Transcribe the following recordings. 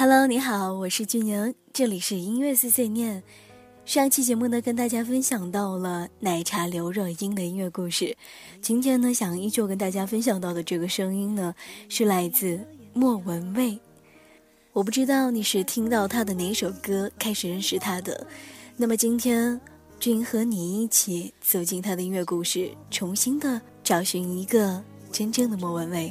Hello，你好，我是俊宁，这里是音乐碎碎念。上期节目呢，跟大家分享到了奶茶刘若英的音乐故事。今天呢，想依旧跟大家分享到的这个声音呢，是来自莫文蔚。我不知道你是听到她的哪首歌开始认识她的。那么今天，君和你一起走进她的音乐故事，重新的找寻一个真正的莫文蔚。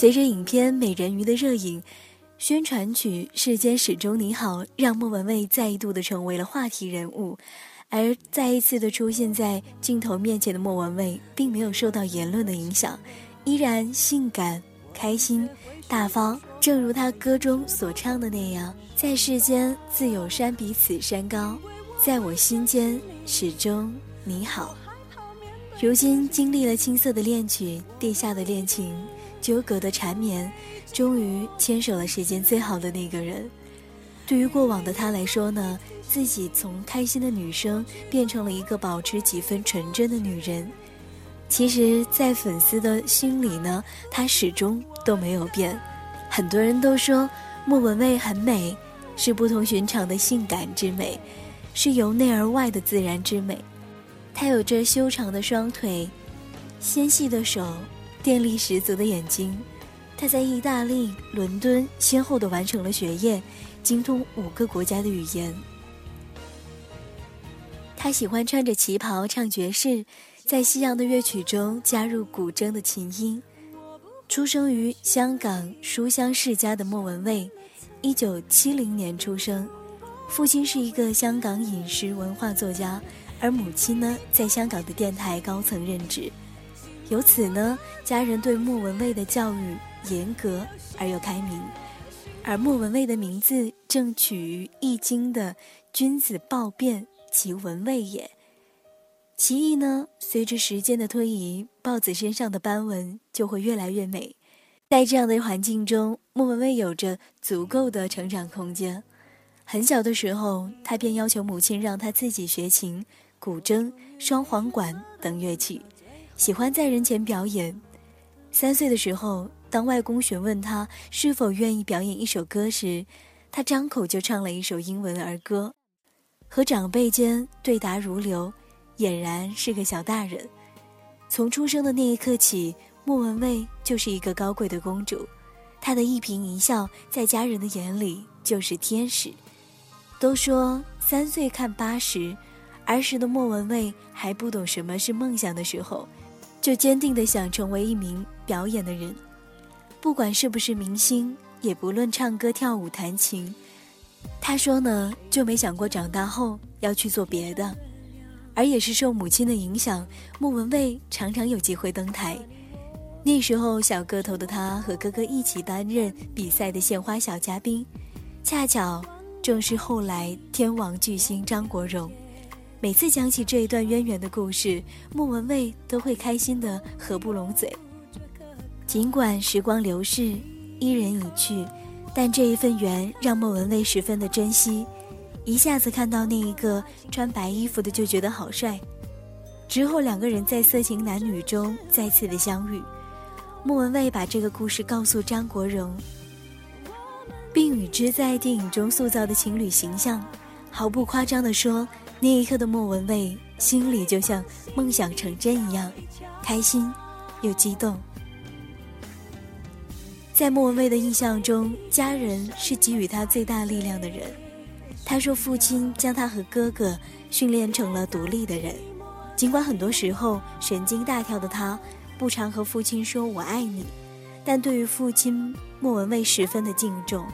随着影片《美人鱼》的热映，宣传曲《世间始终你好》让莫文蔚再度的成为了话题人物。而再一次的出现在镜头面前的莫文蔚，并没有受到言论的影响，依然性感、开心、大方。正如他歌中所唱的那样：“在世间自有山比此山高，在我心间始终你好。”如今经历了青涩的恋曲、地下的恋情。纠葛的缠绵，终于牵手了世间最好的那个人。对于过往的他来说呢，自己从开心的女生变成了一个保持几分纯真的女人。其实，在粉丝的心里呢，她始终都没有变。很多人都说莫文蔚很美，是不同寻常的性感之美，是由内而外的自然之美。她有着修长的双腿，纤细的手。电力十足的眼睛，他在意大利、伦敦先后的完成了学业，精通五个国家的语言。他喜欢穿着旗袍唱爵士，在西洋的乐曲中加入古筝的琴音。出生于香港书香世家的莫文蔚，一九七零年出生，父亲是一个香港饮食文化作家，而母亲呢，在香港的电台高层任职。由此呢，家人对莫文蔚的教育严格而又开明，而莫文蔚的名字正取于《易经》的“君子豹变，其文蔚也”。其意呢，随着时间的推移，豹子身上的斑纹就会越来越美。在这样的环境中，莫文蔚有着足够的成长空间。很小的时候，他便要求母亲让他自己学琴、古筝、双簧管等乐器。喜欢在人前表演。三岁的时候，当外公询问他是否愿意表演一首歌时，他张口就唱了一首英文儿歌，和长辈间对答如流，俨然是个小大人。从出生的那一刻起，莫文蔚就是一个高贵的公主，她的一颦一笑在家人的眼里就是天使。都说三岁看八十，儿时的莫文蔚还不懂什么是梦想的时候。就坚定的想成为一名表演的人，不管是不是明星，也不论唱歌、跳舞、弹琴。他说呢，就没想过长大后要去做别的。而也是受母亲的影响，莫文蔚常常有机会登台。那时候小个头的他和哥哥一起担任比赛的献花小嘉宾，恰巧正是后来天王巨星张国荣。每次讲起这一段渊源的故事，莫文蔚都会开心的合不拢嘴。尽管时光流逝，伊人已去，但这一份缘让莫文蔚十分的珍惜。一下子看到那一个穿白衣服的，就觉得好帅。之后两个人在色情男女中再次的相遇，莫文蔚把这个故事告诉张国荣，并与之在电影中塑造的情侣形象，毫不夸张的说。那一刻的莫文蔚心里就像梦想成真一样，开心又激动。在莫文蔚的印象中，家人是给予他最大力量的人。他说，父亲将他和哥哥训练成了独立的人。尽管很多时候神经大条的他不常和父亲说“我爱你”，但对于父亲，莫文蔚十分的敬重。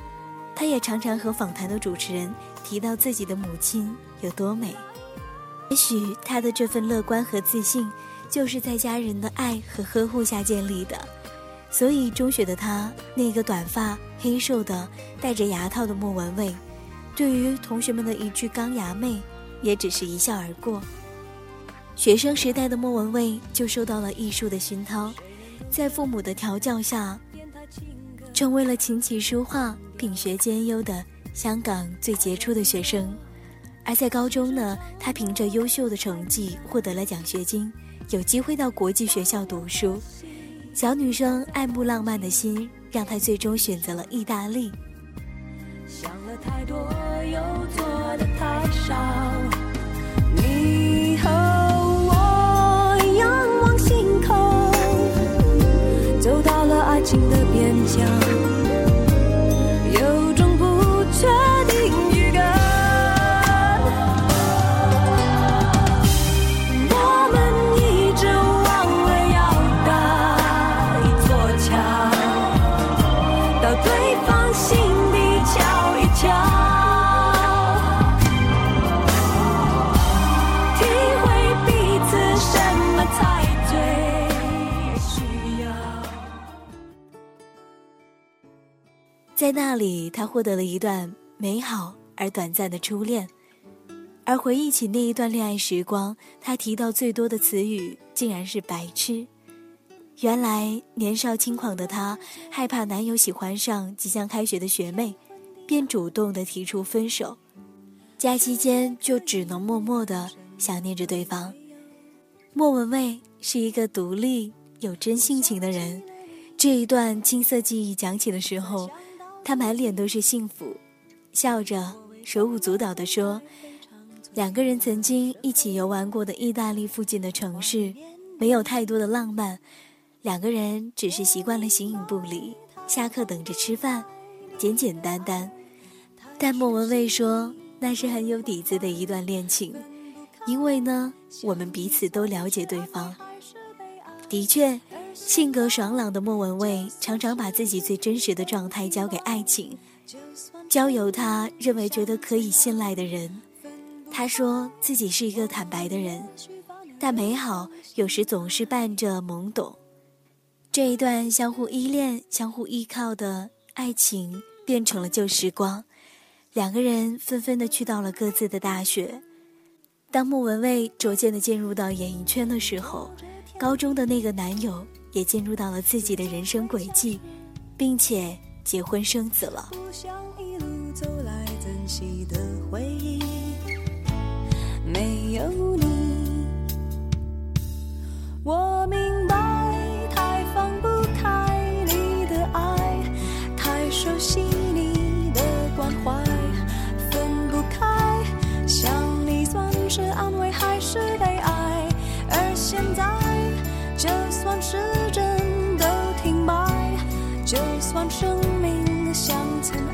他也常常和访谈的主持人提到自己的母亲有多美。也许他的这份乐观和自信，就是在家人的爱和呵护下建立的。所以中学的他，那个短发、黑瘦的、戴着牙套的莫文蔚，对于同学们的一句“钢牙妹”，也只是一笑而过。学生时代的莫文蔚就受到了艺术的熏陶，在父母的调教下，成为了琴棋书画品学兼优的香港最杰出的学生。而在高中呢，他凭着优秀的成绩获得了奖学金，有机会到国际学校读书。小女生爱慕浪漫的心，让她最终选择了意大利。想了太多，又做的太少。你和我仰望星空，走到了爱情的边疆。他获得了一段美好而短暂的初恋，而回忆起那一段恋爱时光，他提到最多的词语竟然是“白痴”。原来年少轻狂的他，害怕男友喜欢上即将开学的学妹，便主动的提出分手。假期间就只能默默的想念着对方。莫文蔚是一个独立有真性情的人，这一段青涩记忆讲起的时候。他满脸都是幸福，笑着手舞足蹈地说：“两个人曾经一起游玩过的意大利附近的城市，没有太多的浪漫，两个人只是习惯了形影不离，下课等着吃饭，简简单单。”但莫文蔚说：“那是很有底子的一段恋情，因为呢，我们彼此都了解对方。”的确。性格爽朗的莫文蔚常常把自己最真实的状态交给爱情，交由他认为觉得可以信赖的人。他说自己是一个坦白的人，但美好有时总是伴着懵懂。这一段相互依恋、相互依靠的爱情变成了旧时光，两个人纷纷的去到了各自的大学。当莫文蔚逐渐的进入到演艺圈的时候，高中的那个男友。也进入到了自己的人生轨迹，并且结婚生子了。不想一路走来珍惜的回忆，没有你，我明时针都停摆，就算生命像尘埃。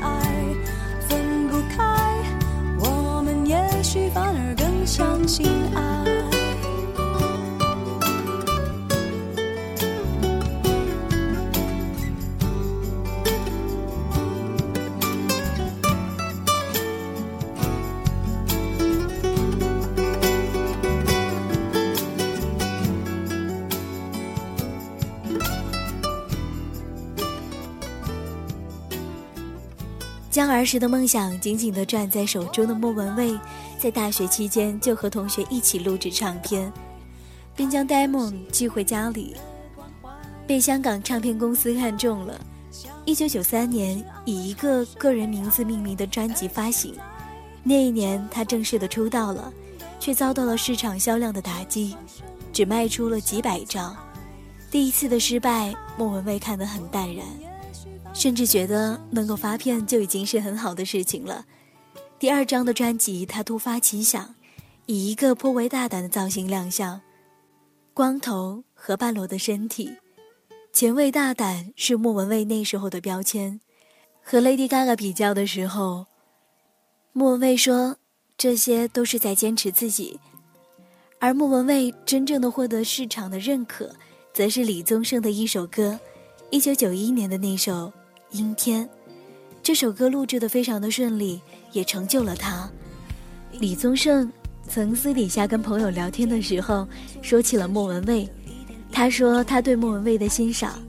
将儿时的梦想紧紧地攥在手中的莫文蔚，在大学期间就和同学一起录制唱片，并将 demo 寄回家里，被香港唱片公司看中了。一九九三年，以一个个人名字命名的专辑发行，那一年他正式的出道了，却遭到了市场销量的打击，只卖出了几百张。第一次的失败，莫文蔚看得很淡然。甚至觉得能够发片就已经是很好的事情了。第二张的专辑，他突发奇想，以一个颇为大胆的造型亮相，光头和半裸的身体，前卫大胆是莫文蔚那时候的标签。和 Lady Gaga 比较的时候，莫文蔚说这些都是在坚持自己，而莫文蔚真正的获得市场的认可，则是李宗盛的一首歌，一九九一年的那首。阴天，这首歌录制的非常的顺利，也成就了他。李宗盛曾私底下跟朋友聊天的时候，说起了莫文蔚。他说他对莫文蔚的欣赏，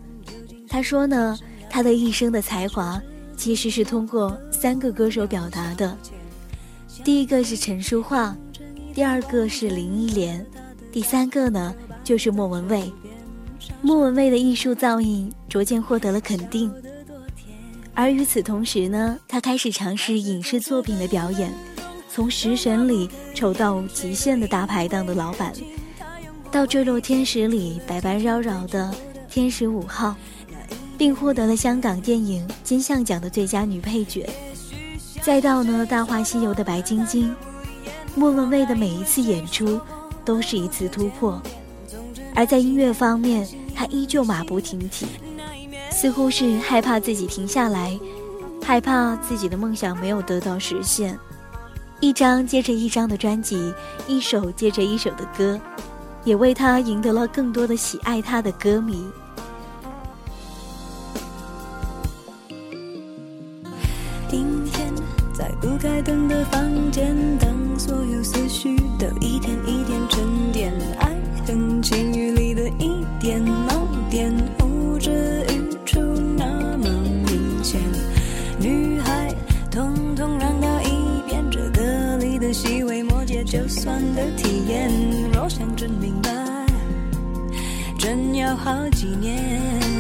他说呢，他的一生的才华其实是通过三个歌手表达的，第一个是陈淑桦，第二个是林忆莲，第三个呢就是莫文蔚。莫文蔚的艺术造诣逐渐获得了肯定，而与此同时呢，他开始尝试影视作品的表演，从食神里丑到极限的大排档的老板，到坠落天使里百般扰扰的天使五号。并获得了香港电影金像奖的最佳女配角。再到呢《大话西游》的白晶晶，莫文蔚的每一次演出都是一次突破。而在音乐方面，她依旧马不停蹄，似乎是害怕自己停下来，害怕自己的梦想没有得到实现。一张接着一张的专辑，一首接着一首的歌，也为他赢得了更多的喜爱他的歌迷。阴天，在不开灯的房间，当所有思绪都一天一天沉淀，爱恨情欲真要好几年。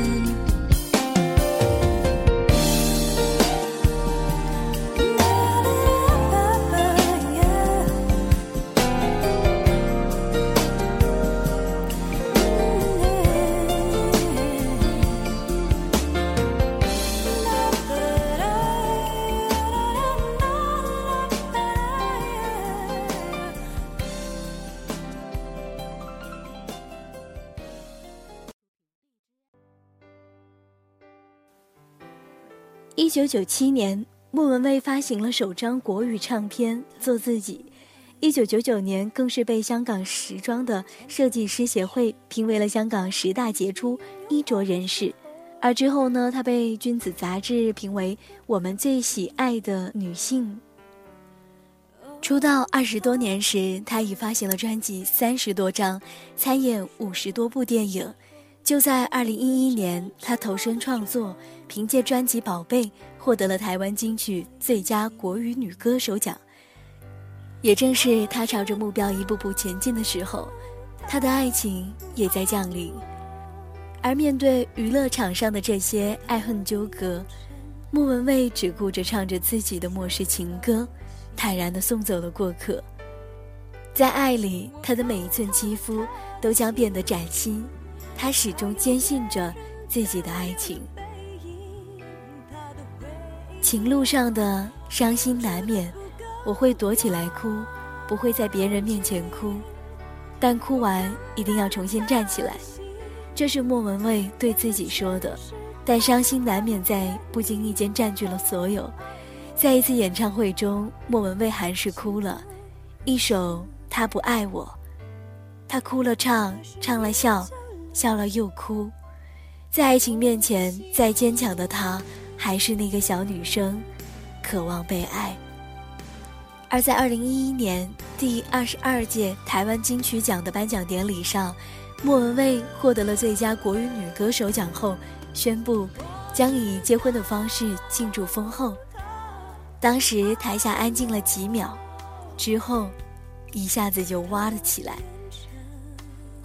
九九七年，莫文蔚发行了首张国语唱片《做自己》。一九九九年，更是被香港时装的设计师协会评为了香港十大杰出衣着人士。而之后呢，她被《君子》杂志评为我们最喜爱的女性。出道二十多年时，她已发行了专辑三十多张，参演五十多部电影。就在二零一一年，她投身创作，凭借专辑《宝贝》获得了台湾金曲最佳国语女歌手奖。也正是她朝着目标一步步前进的时候，她的爱情也在降临。而面对娱乐场上的这些爱恨纠葛，莫文蔚只顾着唱着自己的末世情歌，坦然地送走了过客。在爱里，她的每一寸肌肤都将变得崭新。他始终坚信着自己的爱情，情路上的伤心难免，我会躲起来哭，不会在别人面前哭，但哭完一定要重新站起来。这是莫文蔚对自己说的。但伤心难免在不经意间占据了所有。在一次演唱会中，莫文蔚还是哭了，一首《他不爱我》，他哭了唱，唱了笑。笑了又哭，在爱情面前，再坚强的她还是那个小女生，渴望被爱。而在二零一一年第二十二届台湾金曲奖的颁奖典礼上，莫文蔚获得了最佳国语女歌手奖后，宣布将以结婚的方式庆祝封后。当时台下安静了几秒，之后一下子就哇了起来。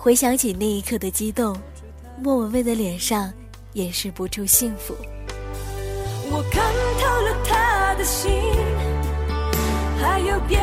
回想起那一刻的激动，莫文蔚的脸上掩饰不住幸福。我看透了他的心，还有别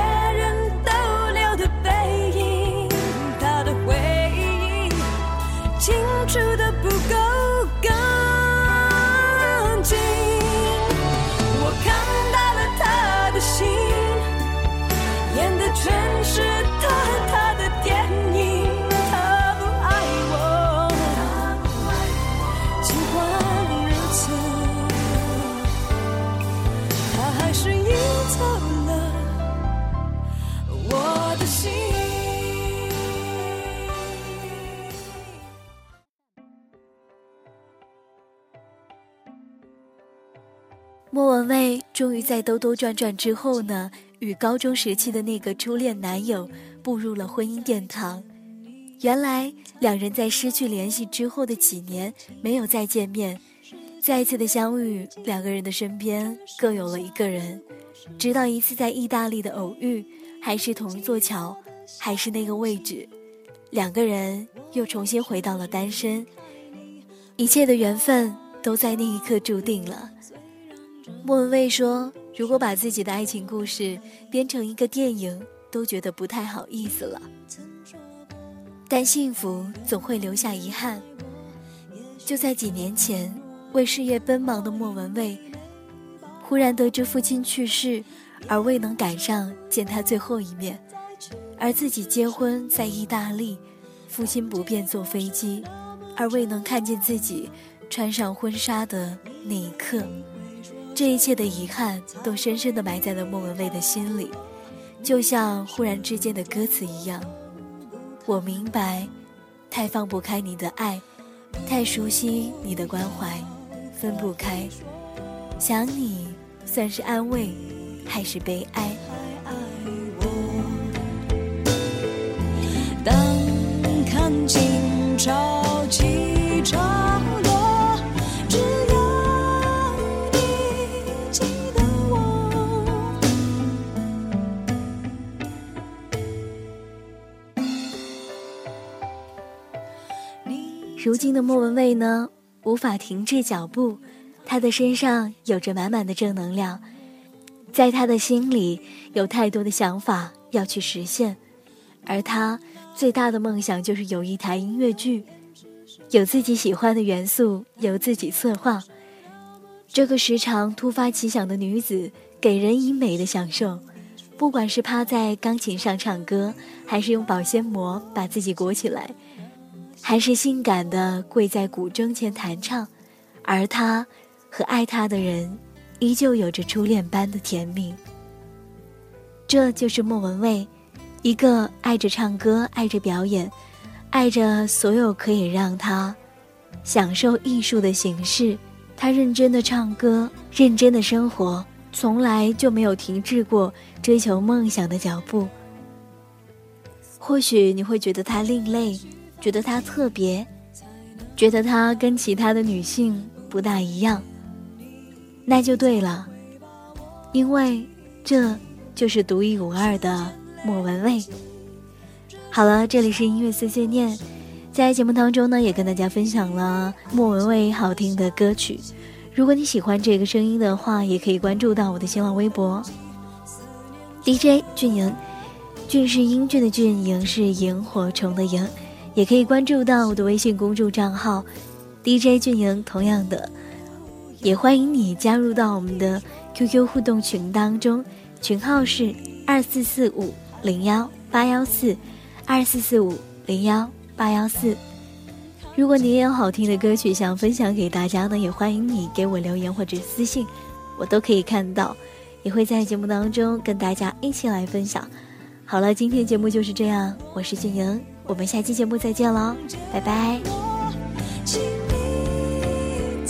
莫文蔚终于在兜兜转转之后呢，与高中时期的那个初恋男友步入了婚姻殿堂。原来两人在失去联系之后的几年没有再见面，再一次的相遇，两个人的身边各有了一个人，直到一次在意大利的偶遇，还是同一座桥，还是那个位置，两个人又重新回到了单身，一切的缘分都在那一刻注定了。莫文蔚说：“如果把自己的爱情故事编成一个电影，都觉得不太好意思了。但幸福总会留下遗憾。就在几年前，为事业奔忙的莫文蔚，忽然得知父亲去世，而未能赶上见他最后一面，而自己结婚在意大利，父亲不便坐飞机，而未能看见自己穿上婚纱的那一刻。”这一切的遗憾都深深地埋在了莫文蔚的心里，就像忽然之间的歌词一样。我明白，太放不开你的爱，太熟悉你的关怀，分不开。想你，算是安慰，还是悲哀？当看尽朝如今的莫文蔚呢，无法停滞脚步，她的身上有着满满的正能量，在她的心里有太多的想法要去实现，而她最大的梦想就是有一台音乐剧，有自己喜欢的元素，由自己策划。这个时常突发奇想的女子，给人以美的享受，不管是趴在钢琴上唱歌，还是用保鲜膜把自己裹起来。还是性感的跪在古筝前弹唱，而他和爱他的人依旧有着初恋般的甜蜜。这就是莫文蔚，一个爱着唱歌、爱着表演、爱着所有可以让他享受艺术的形式。他认真的唱歌，认真的生活，从来就没有停滞过追求梦想的脚步。或许你会觉得他另类。觉得她特别，觉得她跟其他的女性不大一样，那就对了，因为这就是独一无二的莫文蔚。好了，这里是音乐碎碎念，在节目当中呢，也跟大家分享了莫文蔚好听的歌曲。如果你喜欢这个声音的话，也可以关注到我的新浪微博 DJ 俊莹，俊是英俊的俊，莹是萤火虫的萤。也可以关注到我的微信公众账号，DJ 俊莹。同样的，也欢迎你加入到我们的 QQ 互动群当中，群号是二四四五零幺八幺四，二四四五零幺八幺四。如果你也有好听的歌曲想分享给大家呢，也欢迎你给我留言或者私信，我都可以看到，也会在节目当中跟大家一起来分享。好了，今天节目就是这样，我是俊莹。我们下期节目再见喽，拜拜。请你